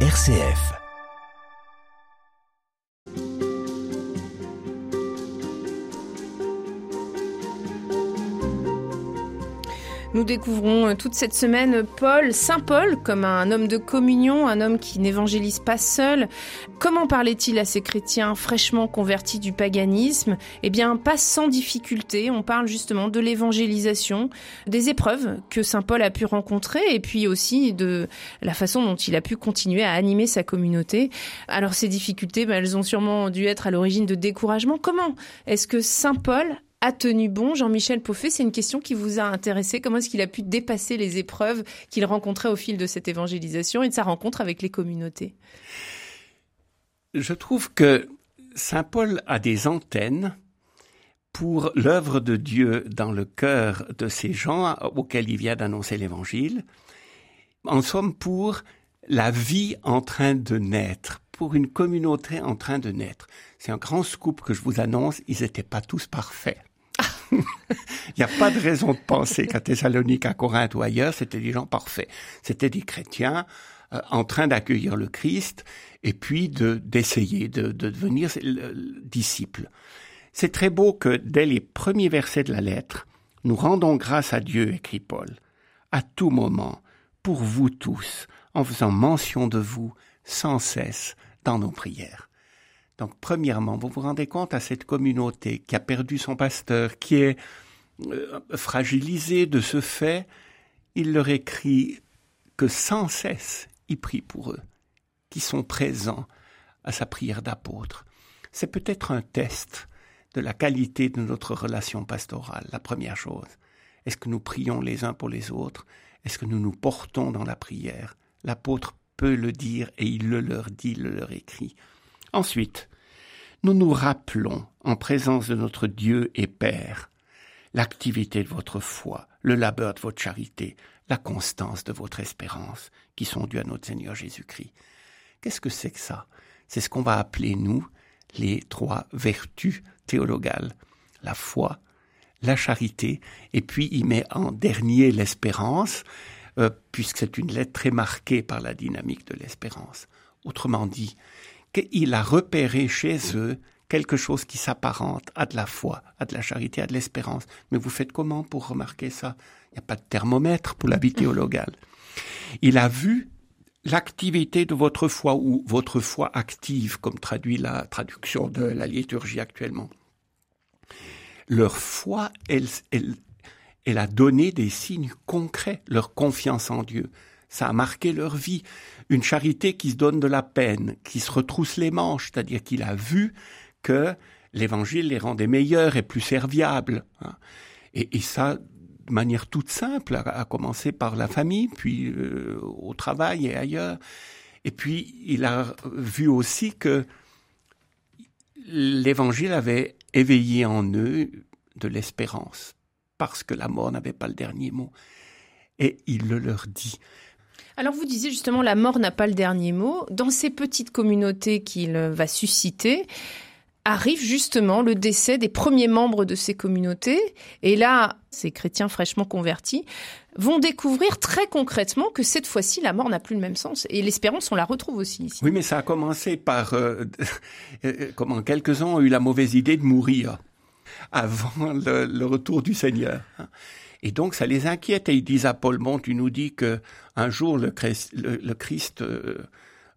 RCF. Nous découvrons euh, toute cette semaine Paul, Saint Paul, comme un homme de communion, un homme qui n'évangélise pas seul. Comment parlait-il à ces chrétiens fraîchement convertis du paganisme? Eh bien, pas sans difficulté. On parle justement de l'évangélisation, des épreuves que Saint Paul a pu rencontrer, et puis aussi de la façon dont il a pu continuer à animer sa communauté. Alors, ces difficultés, ben, elles ont sûrement dû être à l'origine de découragement. Comment est-ce que Saint Paul a tenu bon Jean-Michel Poffet C'est une question qui vous a intéressé. Comment est-ce qu'il a pu dépasser les épreuves qu'il rencontrait au fil de cette évangélisation et de sa rencontre avec les communautés? Je trouve que Saint Paul a des antennes pour l'œuvre de Dieu dans le cœur de ces gens auxquels il vient d'annoncer l'Évangile. En somme, pour la vie en train de naître, pour une communauté en train de naître. C'est un grand scoop que je vous annonce, ils n'étaient pas tous parfaits. Il n'y a pas de raison de penser qu'à Thessalonique, à Corinthe ou ailleurs, c'était des gens parfaits. C'était des chrétiens euh, en train d'accueillir le Christ et puis de d'essayer de, de, devenir disciples. C'est très beau que dès les premiers versets de la lettre, nous rendons grâce à Dieu, écrit Paul, à tout moment, pour vous tous, en faisant mention de vous sans cesse dans nos prières. Donc, premièrement, vous vous rendez compte à cette communauté qui a perdu son pasteur, qui est euh, fragilisée de ce fait, il leur écrit que sans cesse il prie pour eux, qui sont présents à sa prière d'apôtre. C'est peut-être un test de la qualité de notre relation pastorale, la première chose. Est-ce que nous prions les uns pour les autres? Est-ce que nous nous portons dans la prière? L'apôtre peut le dire et il le leur dit, le leur écrit. Ensuite, nous nous rappelons, en présence de notre Dieu et Père, l'activité de votre foi, le labeur de votre charité, la constance de votre espérance, qui sont dues à notre Seigneur Jésus-Christ. Qu'est-ce que c'est que ça? C'est ce qu'on va appeler, nous, les trois vertus théologales. La foi, la charité, et puis il met en dernier l'espérance, euh, puisque c'est une lettre très marquée par la dynamique de l'espérance. Autrement dit, qu'il a repéré chez eux quelque chose qui s'apparente à de la foi, à de la charité, à de l'espérance. Mais vous faites comment pour remarquer ça? Il n'y a pas de thermomètre pour la vie théologale. Il a vu l'activité de votre foi ou votre foi active, comme traduit la traduction de la liturgie actuellement. Leur foi, elle, a donné des signes concrets, leur confiance en Dieu. Ça a marqué leur vie. Une charité qui se donne de la peine, qui se retrousse les manches, c'est-à-dire qu'il a vu que l'évangile les rendait meilleurs et plus serviables. Hein. Et, ça, de manière toute simple, à, commencer par la famille, puis euh, au travail et ailleurs. Et puis, il a vu aussi que l'évangile avait éveillé en eux de l'espérance parce que la mort n'avait pas le dernier mot. Et il le leur dit. Alors vous disiez justement la mort n'a pas le dernier mot. Dans ces petites communautés qu'il va susciter, arrive justement le décès des premiers membres de ces communautés. Et là, ces chrétiens fraîchement convertis vont découvrir très concrètement que cette fois-ci, la mort n'a plus le même sens. Et l'espérance, on la retrouve aussi ici. Oui, mais ça a commencé par euh, euh comment quelques-uns ont eu la mauvaise idée de mourir avant le, retour du Seigneur. Et donc ça les inquiète et ils disent à Paul, bon, tu nous dis que un jour le Christ, euh,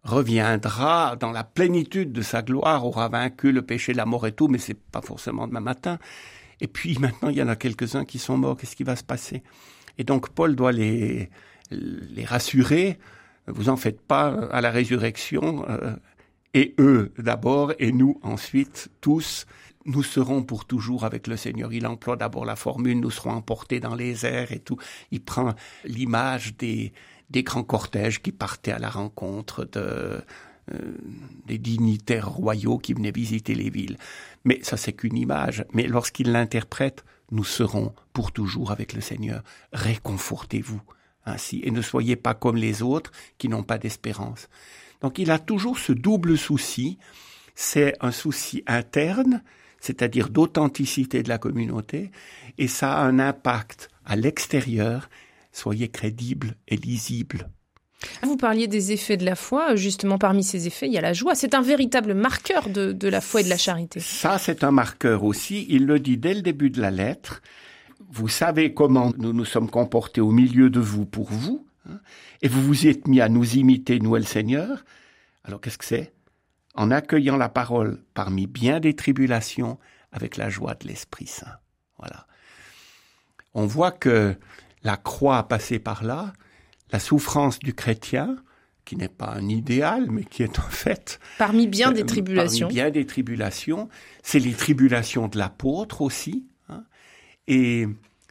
reviendra dans la plénitude de sa gloire, aura vaincu le péché, la mort et tout, mais c'est pas forcément demain matin. Et puis maintenant, il y en a quelques-uns qui sont morts. Qu'est-ce qui va se passer? Et donc Paul doit les les rassurer. Vous en faites pas à la résurrection. Euh, et eux d'abord, et nous ensuite, tous, nous serons pour toujours avec le Seigneur. Il emploie d'abord la formule, nous serons emportés dans les airs et tout. Il prend l'image des, grands cortèges qui partaient à la rencontre de, euh, des dignitaires royaux qui venaient visiter les villes. Mais ça, c'est qu'une image. Mais lorsqu'il l'interprète, nous serons pour toujours avec le Seigneur. Réconfortez-vous ainsi et ne soyez pas comme les autres qui n'ont pas d'espérance. Donc il a toujours ce double souci. C'est un souci interne c'est-à-dire d'authenticité de la communauté, et ça a un impact à l'extérieur, soyez crédible et lisible. Vous parliez des effets de la foi. Justement, parmi ces effets, il y a la joie. C'est un véritable marqueur de, de la foi et de la charité. Ça, c'est un marqueur aussi. Il le dit dès le début de la lettre. Vous savez comment nous nous sommes comportés au milieu de vous pour vous. Hein, et vous vous êtes mis à nous imiter, nous et le Seigneur. Alors qu'est-ce que c'est? En accueillant la parole parmi bien des tribulations avec la joie de l'Esprit Saint. Voilà. On voit que la croix a passé par là, la souffrance du chrétien, qui n'est pas un idéal, mais qui est en fait... Parmi bien des euh, tribulations. Parmi bien des tribulations. C'est les tribulations de l'apôtre aussi. Hein. Et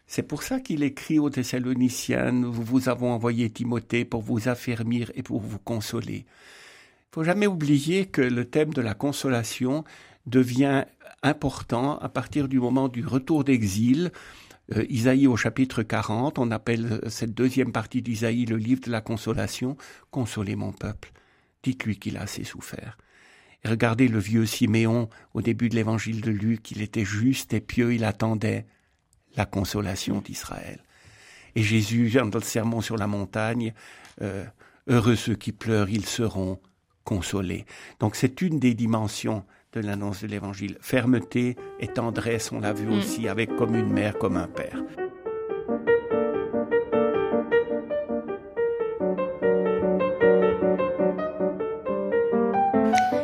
c'est pour ça qu'il écrit aux Thessaloniciens, nous vous avons envoyé Timothée pour vous affermir et pour vous consoler. Faut jamais oublier que le thème de la consolation devient important à partir du moment du retour d'exil euh, Isaïe au chapitre 40, on appelle cette deuxième partie d'Isaïe le livre de la consolation. Consolez mon peuple. Dites-lui qu'il a assez souffert. Et regardez le vieux Siméon au début de l'évangile de Luc, il était juste et pieux, il attendait la consolation d'Israël. Et Jésus, dans le sermon sur la montagne, euh, heureux ceux qui pleurent, ils seront consolés. Donc c'est une des dimensions de l'annonce de l'Évangile. Fermeté et tendresse, on l'a vu mm. aussi, avec comme une mère, comme un père.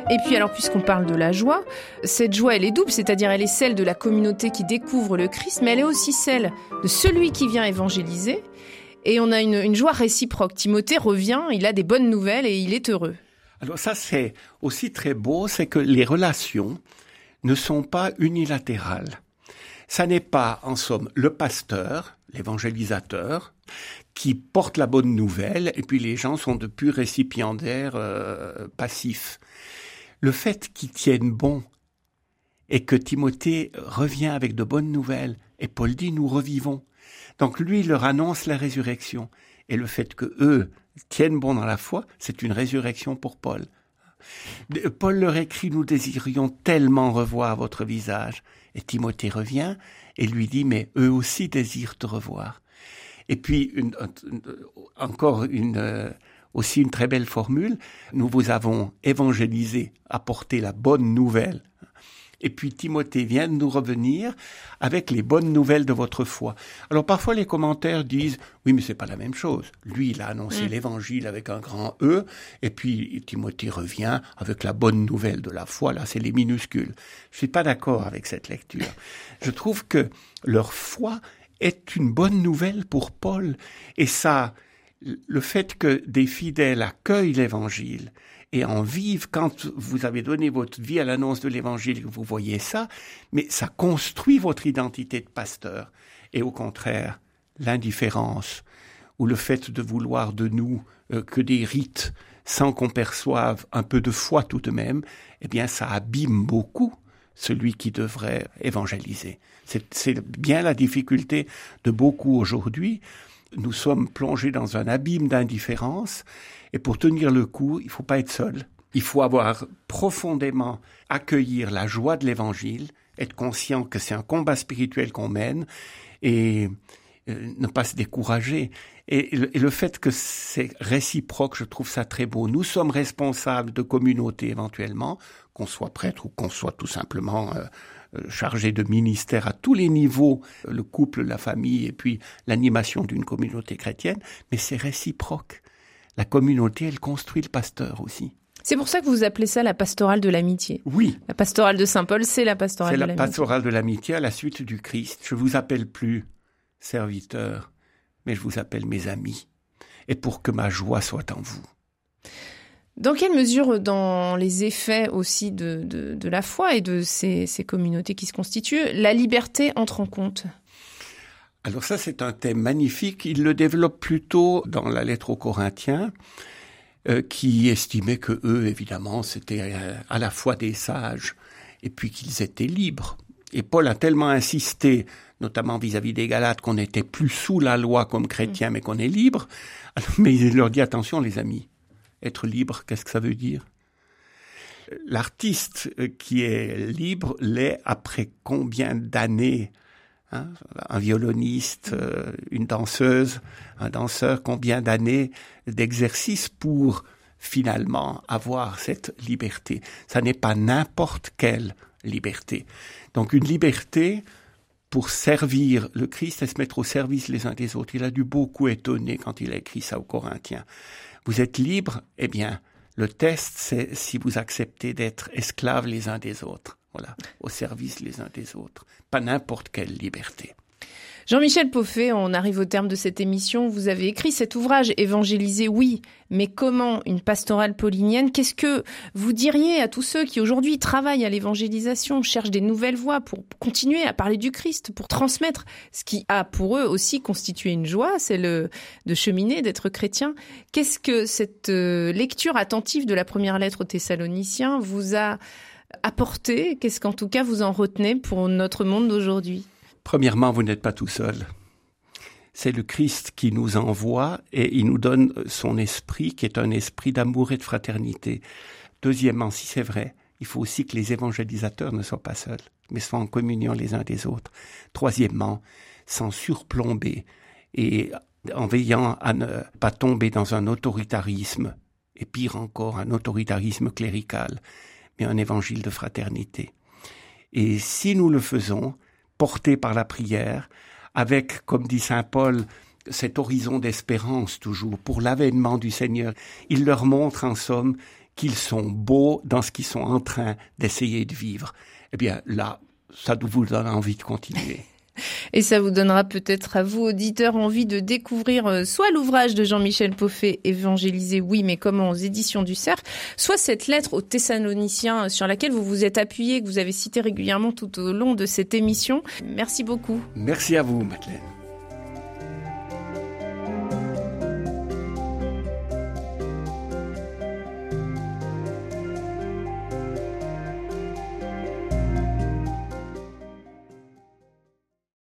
Et puis alors puisqu'on parle de la joie, cette joie elle est double, c'est-à-dire elle est celle de la communauté qui découvre le Christ, mais elle est aussi celle de celui qui vient évangéliser. Et on a une, une joie réciproque. Timothée revient, il a des bonnes nouvelles et il est heureux. Alors ça, c'est aussi très beau, c'est que les relations ne sont pas unilatérales. Ça n'est pas, en somme, le pasteur, l'évangélisateur, qui porte la bonne nouvelle, et puis les gens sont de purs récipiendaires euh, passifs. Le fait qu'ils tiennent bon et que Timothée revient avec de bonnes nouvelles, et Paul dit nous revivons. Donc lui il leur annonce la résurrection, et le fait que eux tiennent bon dans la foi, c'est une résurrection pour Paul. Paul leur écrit, nous désirions tellement revoir votre visage. Et Timothée revient et lui dit, mais eux aussi désirent te revoir. Et puis, encore une, euh, aussi une très belle formule, nous vous avons évangélisé, apporté la bonne nouvelle et puis Timothée vient de nous revenir avec les bonnes nouvelles de votre foi. Alors parfois les commentaires disent oui mais c'est pas la même chose. Lui il a annoncé mm. l'évangile avec un grand E et puis Timothée revient avec la bonne nouvelle de la foi. Là c'est les minuscules. Je suis pas d'accord avec cette lecture. Je trouve que leur foi est une bonne nouvelle pour Paul et ça le fait que des fidèles accueillent l'évangile et en vivent quand vous avez donné votre vie à l'annonce de l'évangile, vous voyez ça, mais ça construit votre identité de pasteur. Et au contraire, l'indifférence ou le fait de vouloir de nous euh, que des rites sans qu'on perçoive un peu de foi tout de même, eh bien ça abîme beaucoup celui qui devrait évangéliser. C'est bien la difficulté de beaucoup aujourd'hui. Nous sommes plongés dans un abîme d'indifférence et pour tenir le coup, il faut pas être seul. Il faut avoir profondément accueillir la joie de l'évangile, être conscient que c'est un combat spirituel qu'on mène et euh, ne pas se décourager. Et, le fait que c'est réciproque, je trouve ça très beau. Nous sommes responsables de communautés éventuellement, qu'on soit prêtre ou qu'on soit tout simplement euh, chargé de ministère à tous les niveaux, le couple, la famille et puis l'animation d'une communauté chrétienne, mais c'est réciproque la communauté, elle construit le pasteur aussi. C'est pour ça que vous appelez ça la pastorale de l'amitié. Oui. La pastorale de Saint Paul, c'est la pastorale de l'amitié. C'est la pastorale de l'amitié à la suite du Christ. Je vous appelle plus serviteur, mais je vous appelle mes amis. Et pour que ma joie soit en vous. Dans quelle mesure, dans les effets aussi de, de, la foi et de ces, ces communautés qui se constituent, la liberté entre en compte? Alors ça, c'est un thème magnifique. Il le développe plutôt dans la lettre aux Corinthiens, euh, qui estimait que eux, évidemment, c'était euh, à la fois des sages et puis qu'ils étaient libres. Et Paul a tellement insisté, notamment vis-à-vis des Galates, qu'on n'était plus sous la loi comme chrétien, mais qu'on est libre. mais il leur dit attention, les amis, être libre, qu'est-ce que ça veut dire? L'artiste qui est libre l'est après combien d'années Hein, un violoniste, euh, une danseuse, un danseur, combien d'années d'exercice pour finalement avoir cette liberté? Ça n'est pas n'importe quelle liberté. Donc une liberté pour servir le Christ et se mettre au service les uns des autres. Il a dû beaucoup étonner quand il a écrit ça aux Corinthiens. Vous êtes libre? Eh bien, le test, c'est si vous acceptez d'être esclaves les uns des autres. Voilà, au service les uns des autres. Pas n'importe quelle liberté. Jean-Michel Poffet, on arrive au terme de cette émission. Vous avez écrit cet ouvrage, Évangéliser, oui, mais comment une pastorale paulinienne? Qu'est-ce que vous diriez à tous ceux qui aujourd'hui travaillent à l'évangélisation, cherchent des nouvelles voies pour continuer à parler du Christ, pour transmettre ce qui a pour eux aussi constitué une joie, c'est le de cheminer, d'être chrétien? Qu'est-ce que cette euh, lecture attentive de la première lettre aux Thessaloniciens vous a apporté? Qu'est-ce qu'en tout cas vous en retenez pour notre monde d'aujourd'hui? Premièrement, vous n'êtes pas tout seul. C'est le Christ qui nous envoie et il nous donne son esprit qui est un esprit d'amour et de fraternité. Deuxièmement, si c'est vrai, il faut aussi que les évangélisateurs ne soient pas seuls, mais soient en communion les uns des autres. Troisièmement, sans surplomber et en veillant à ne pas tomber dans un autoritarisme, et pire encore, un autoritarisme clérical, mais un évangile de fraternité. Et si nous le faisons, portés par la prière, avec, comme dit Saint Paul, cet horizon d'espérance toujours pour l'avènement du Seigneur. Il leur montre en somme qu'ils sont beaux dans ce qu'ils sont en train d'essayer de vivre. Eh bien là, ça vous donne envie de continuer. Et ça vous donnera peut-être à vous, auditeurs, envie de découvrir euh, soit l'ouvrage de Jean-Michel Poffet, Évangéliser, oui, mais comment aux éditions du Cerf, soit cette lettre aux Thessaloniciens sur laquelle vous vous êtes appuyé, que vous avez cité régulièrement tout au long de cette émission. Merci beaucoup. Merci à vous, Madeleine.